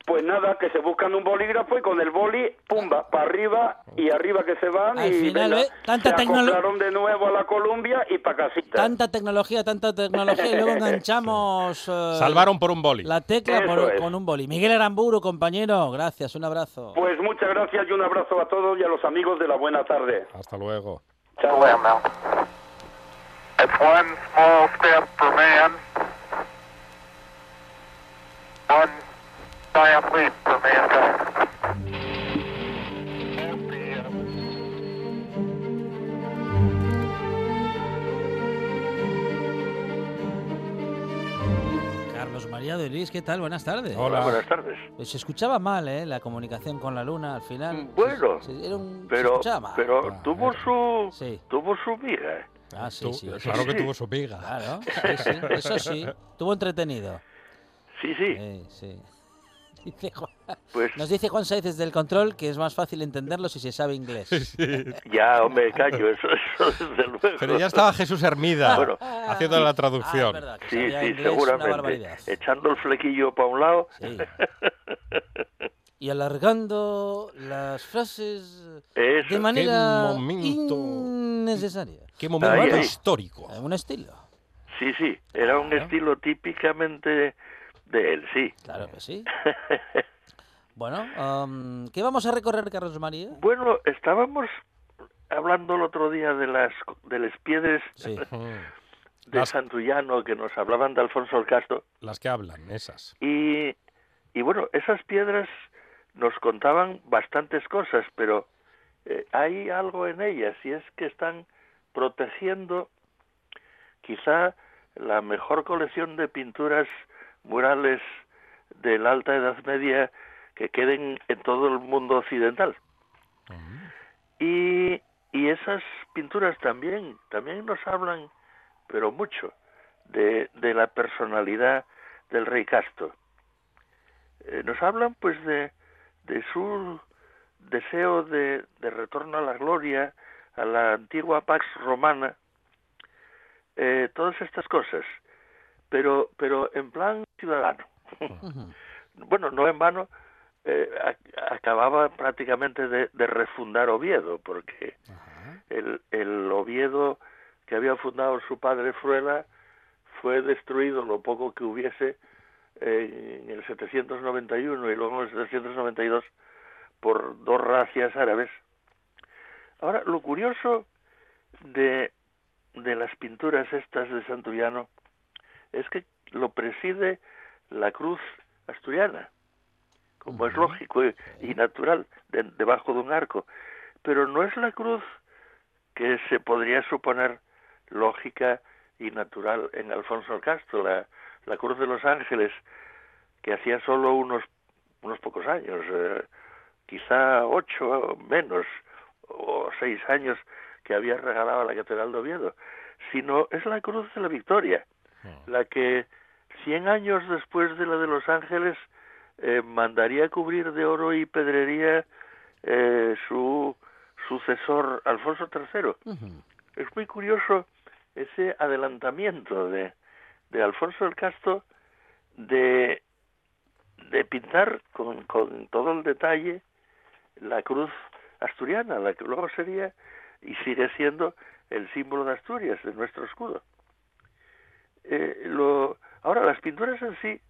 Pues nada, que se buscan un bolígrafo y con el boli, pumba, para arriba y arriba que se van Al y final, venga, ¿eh? Tanta se tecnolo- acoplaron de nuevo a la Columbia y para casita. Tanta tecnología, tanta tecnología y luego enganchamos eh, Salvaron por un boli. la tecla por- con un boli. Miguel Aramburu, compañero, gracias, un abrazo. Pues muchas gracias y un abrazo a todos y a los amigos de la buena tarde. Hasta luego. Chao. It's one small step for man, one for mankind. Carlos María de Luis, ¿qué tal? Buenas tardes. Hola. Buenas tardes. Pues se escuchaba mal, ¿eh? La comunicación con la luna al final. Bueno, Se- se- era un- Pero, mal. pero Ah, tuvo su, Sí. tuvo su miga. Ah, sí, sí, eso claro sí. que tuvo su piga. Claro, sí, sí, eso sí. Estuvo entretenido. Sí, sí. Sí, sí. Dice Juan- Pues Nos dice Juan Saiz desde el control que es más fácil entenderlo si se sabe inglés. ya, hombre, callo, eso, eso desde luego. Pero ya estaba Jesús Hermida Bueno. haciendo la Ah, traducción. verdad, que Sí, sí, seguramente. Echando el flequillo para un lado. Sí. Y alargando las frases Eso. de manera momento. innecesaria. Qué momento Ahí, ahí. histórico. En un estilo. Sí, sí, era un estilo típicamente de él, sí. Claro que sí. Bueno, am, ¿qué vamos a recorrer, Carlos María? Bueno, estábamos hablando el otro día de las de las piedras Sí. De Las, Santullano que nos hablaban de Alfonso el Casto las que hablan, esas. y, y bueno, esas piedras nos contaban bastantes cosas, pero eh, hay algo en ellas y es que están protegiendo quizá la mejor colección de pinturas murales de la Alta Edad Media que queden en todo el mundo occidental. Y, y esas pinturas también, también nos hablan, pero mucho, de, de la personalidad del rey Casto. Eh, nos hablan pues de, de su deseo de, de retorno a la gloria, a la antigua Pax Romana, eh, todas estas cosas, pero, pero en plan ciudadano. Bueno, no en vano, eh, a- acababa prácticamente de, de refundar Oviedo, porque el, el Oviedo que había fundado su padre Fruela fue destruido lo poco que hubiese eh, en el 791 y luego en el 792 por dos racias árabes. Ahora, lo curioso de, de las pinturas estas de Santullano es que lo preside la cruz asturiana, como es lógico y, y natural, de- debajo de un arco. Pero no es la cruz que se podría suponer lógica y natural en Alfonso el Castro, la, la cruz de los ángeles, que hacía solo unos, unos pocos años, eh, quizá ocho o menos, o seis años que había regalado a la Catedral de Oviedo, sino es la cruz de la victoria, la que cien años después de la de los ángeles eh, mandaría cubrir de oro y pedrería eh, su sucesor Alfonso III. Es muy curioso ese adelantamiento de, de Alfonso el Casto de, de pintar con, con todo el detalle la cruz asturiana, la que luego sería y sigue siendo el símbolo de Asturias, de nuestro escudo. Eh, lo, ahora, las pinturas en sí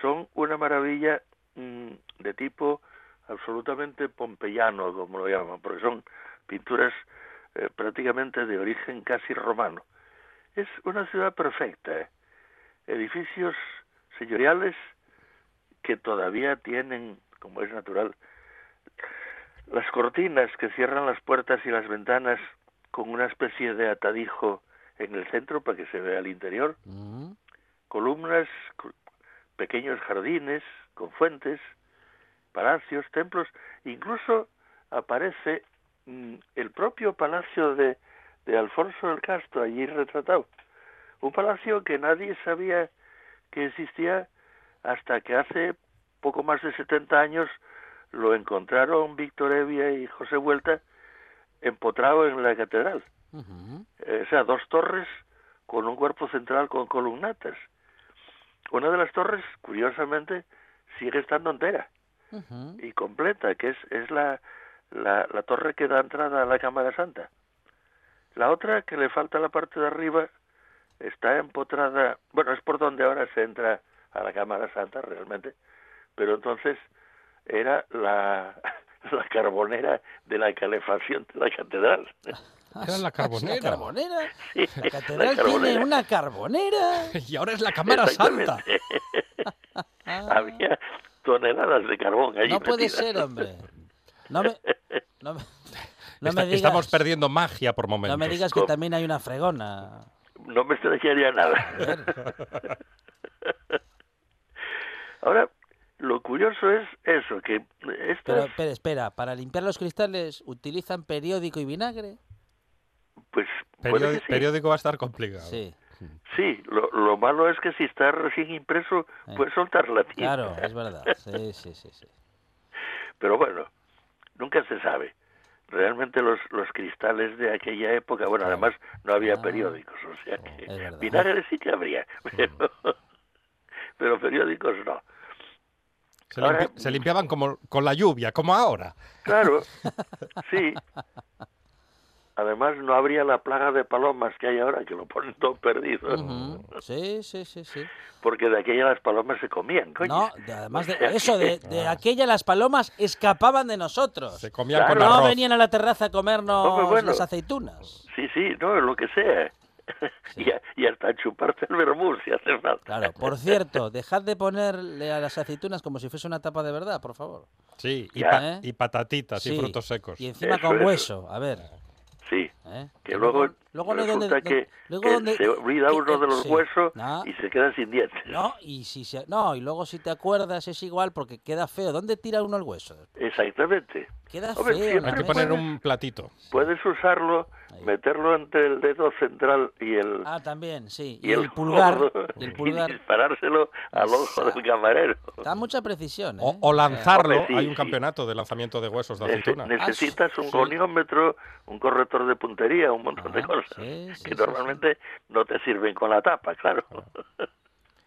son una maravilla mm, de tipo absolutamente pompeyano, como lo llaman, porque son pinturas eh, prácticamente de origen casi romano. Es una ciudad perfecta, ¿eh? edificios señoriales que todavía tienen, como es natural, las cortinas que cierran las puertas y las ventanas con una especie de atadijo en el centro para que se vea el interior, columnas, co- pequeños jardines con fuentes, palacios, templos, incluso aparece mm, el propio palacio de, de Alfonso el Castro allí retratado. Un palacio que nadie sabía que existía hasta que hace poco más de 70 años lo encontraron Víctor Evia y José Vuelta empotrado en la catedral. Eh, o sea, dos torres con un cuerpo central con columnatas. Una de las torres, curiosamente, sigue estando entera y completa, que es, es la, la, la torre que da entrada a la Cámara Santa. La otra, que le falta la parte de arriba, está empotrada, bueno, es por donde ahora se entra a la Cámara Santa realmente, pero entonces era la, la carbonera de la calefacción de la catedral. Era la carbonera. ¿La carbonera? Sí, La catedral la carbonera. tiene una carbonera. Y ahora es la Cámara Santa. Había toneladas de carbón allí No puede metidas. ser, hombre. No me, no me, no Está- me digas, Estamos perdiendo magia por momentos. no me digas que también hay una fregona. No me extrañaría nada. Ahora, lo curioso es eso, que Pero estas, espera, espera, para limpiar los cristales utilizan periódico y vinagre. Pues, puede Periódi- que sí. Periódico va a estar complicado. Sí, Sí, lo, lo malo es que si está recién impreso, Eh. puede soltar la tinta. claro, es verdad. Sí, sí, sí, sí. Pero bueno, nunca se sabe. Realmente los, los cristales de aquella época, bueno, además no había Ah. periódicos, o sea que vinagre sí que habría, pero, pero periódicos no. Se, Ahora- limpi- se limpiaban como con la lluvia, como ahora. Claro, sí. Además no habría la plaga de palomas que hay ahora, que lo ponen todo perdido. Sí, sí, sí, sí. Porque de aquella las palomas se comían, coño. No, de- además de eso, de, que- de aquella las palomas escapaban de nosotros. Se comían Claro. con No venían a la terraza a comernos bueno. las aceitunas. Sí, sí, no, lo que sea. y, a- y hasta chuparte el vermú si hace falta. Claro, por cierto, dejad de ponerle a las aceitunas como si fuese una tapa de verdad, por favor. Sí, y, pa- ¿Eh? y patatitas y Sí, frutos secos. Y encima Eso, con eso. hueso, a ver. Sí. ¿Eh? Que luego, luego hay donde- resulta que, luego que donde- se olvida uno de los sí. huesos No. y se queda sin dientes. No, y si se, no, y luego si te acuerdas es igual porque queda feo. ¿Dónde tira uno el hueso? Exactamente. Queda Hombre, feo. Hay que poner un platito. Puedes usarlo, Ahí. meterlo entre el dedo central y el, Ah, también, sí. y Y, el pulgar. codo Y el pulgar. disparárselo al ojo del camarero. Da mucha precisión, ¿eh? O, o lanzarlo. Hombre, sí, Hay un sí. campeonato de lanzamiento de huesos de aceituna. necesitas un sí. goniómetro, un corrector de un montón de Ah, cosas sí, sí, que sí, normalmente no te sirven con la tapa, claro.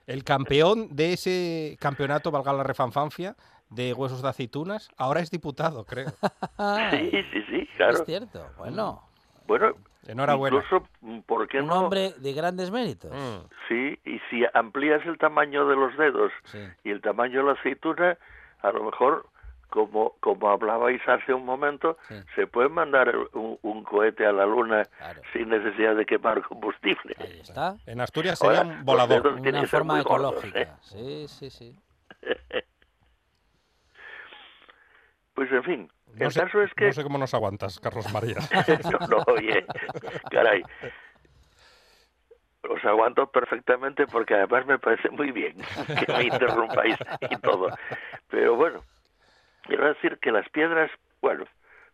El campeón de ese campeonato, valga la refanfanfia, de huesos de aceitunas, ahora es diputado, creo. Sí, sí, sí, claro. Es cierto, bueno. Bueno, Enhorabuena. incluso, ¿por qué Un no? hombre de grandes méritos. Mm. Sí, y si amplías el tamaño de los dedos Sí. y el tamaño de la aceituna, a lo mejor, como, como hablabais hace un momento, Sí. se puede mandar un, un cohete a la luna Claro. sin necesidad de quemar combustible. Ahí está. En Asturias sería Ahora, un volador. Una forma muy gordos, ecológica. ¿eh? Sí, sí, sí. Pues en fin, No el sé, caso es que... no sé cómo nos aguantas, Carlos María. no, no, oye, caray. Os aguanto perfectamente porque además me parece muy bien que me interrumpáis y todo. Pero bueno, quiero decir que las piedras, bueno,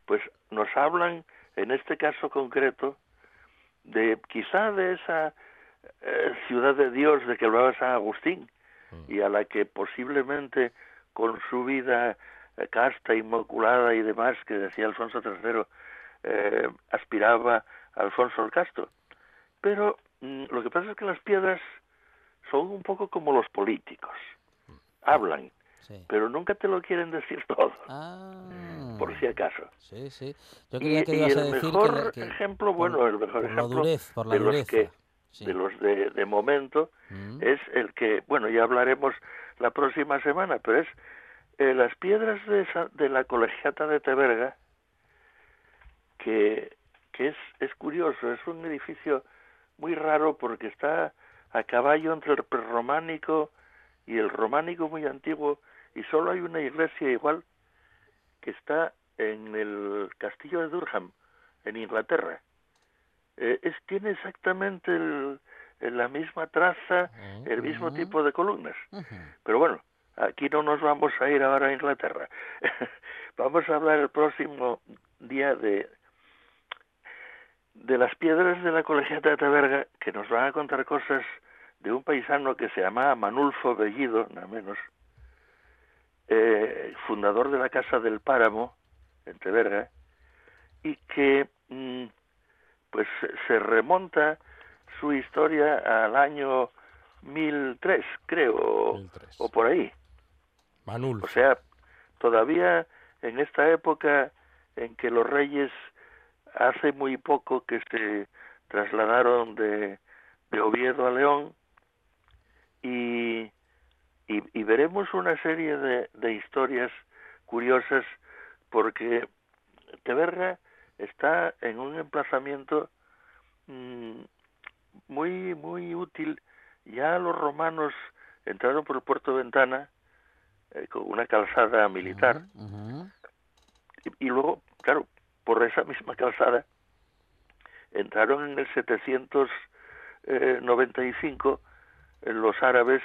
pues nos hablan, en este caso concreto, de quizá de esa eh, ciudad de Dios de que hablaba San Agustín y a la que posiblemente con su vida eh, casta, inmaculada y demás que decía Alfonso III eh, aspiraba Alfonso el Casto. Pero mm, lo que pasa es que las piedras son un poco como los políticos. Hablan, sí. pero nunca te lo quieren decir todo, Ah, por si acaso. sí, sí. Yo Y, creía que y ibas a el decir mejor que, que ejemplo, bueno, el mejor por la ejemplo durez, por la de los que Sí. de los de, de momento Mm. es el que, bueno, ya hablaremos la próxima semana, pero es eh, las piedras de, esa- de la colegiata de Teberga, que, que es, es curioso, es un edificio muy raro porque está a caballo entre el prerrománico y el románico muy antiguo y solo hay una iglesia igual que está en el castillo de Durham, en Inglaterra. Eh, es, tiene exactamente el- la misma traza, el mismo tipo de columnas. Pero bueno, aquí no nos vamos a ir ahora a Inglaterra. vamos a hablar el próximo día de de las piedras de la colegiata de Taberga, que nos van a contar cosas de un paisano que se llamaba Manulfo Bellido, nada menos, eh, fundador de la Casa del Páramo, en Teberga, y que mm, pues se- remonta su historia al año 1003, creo, o- 1003. o por ahí. Manul. O sea, todavía en esta época en que los reyes hace muy poco que se trasladaron de, de Oviedo a León y, y, y veremos una serie de, de historias curiosas porque Teberga está en un emplazamiento mm, muy muy útil. Ya los romanos entraron por el puerto de Ventana eh, con una calzada militar. Y, y luego, claro, por esa misma calzada entraron en el 795 eh, los árabes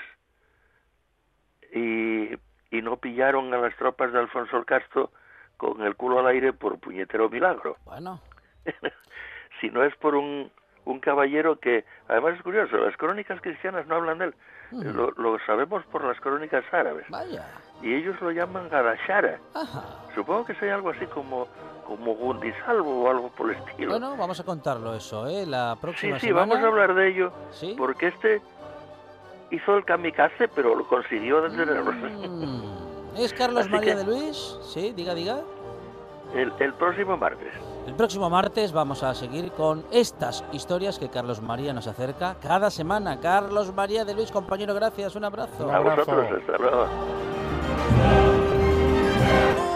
y, y no pillaron a las tropas de Alfonso el Casto con el culo al aire por puñetero milagro, Bueno, si no es por un, un caballero que, además es curioso, las crónicas cristianas no hablan de él, lo, lo sabemos por las crónicas árabes, vaya. y ellos lo llaman Gadashara. Ajá. Supongo que sea algo así como como Gundisalvo o algo por el estilo. Bueno, vamos a contarlo eso, ¿eh? La sí, próxima sí, semana. vamos a hablar de ello, ¿Sí? porque este hizo el kamikaze, pero lo consiguió detenerlo. Mm. ¿Es Carlos Así María que- de Luis? Sí, diga, diga. El, el próximo martes. El próximo martes vamos a seguir con estas historias que Carlos María nos acerca cada semana. Carlos María de Luis, compañero, gracias, un abrazo. Un A abrazo. vosotros, hasta luego.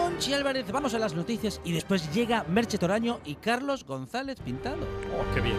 Conchi Álvarez, vamos a las noticias y después llega Merche Toraño y Carlos González Pintado. Oh, qué bien.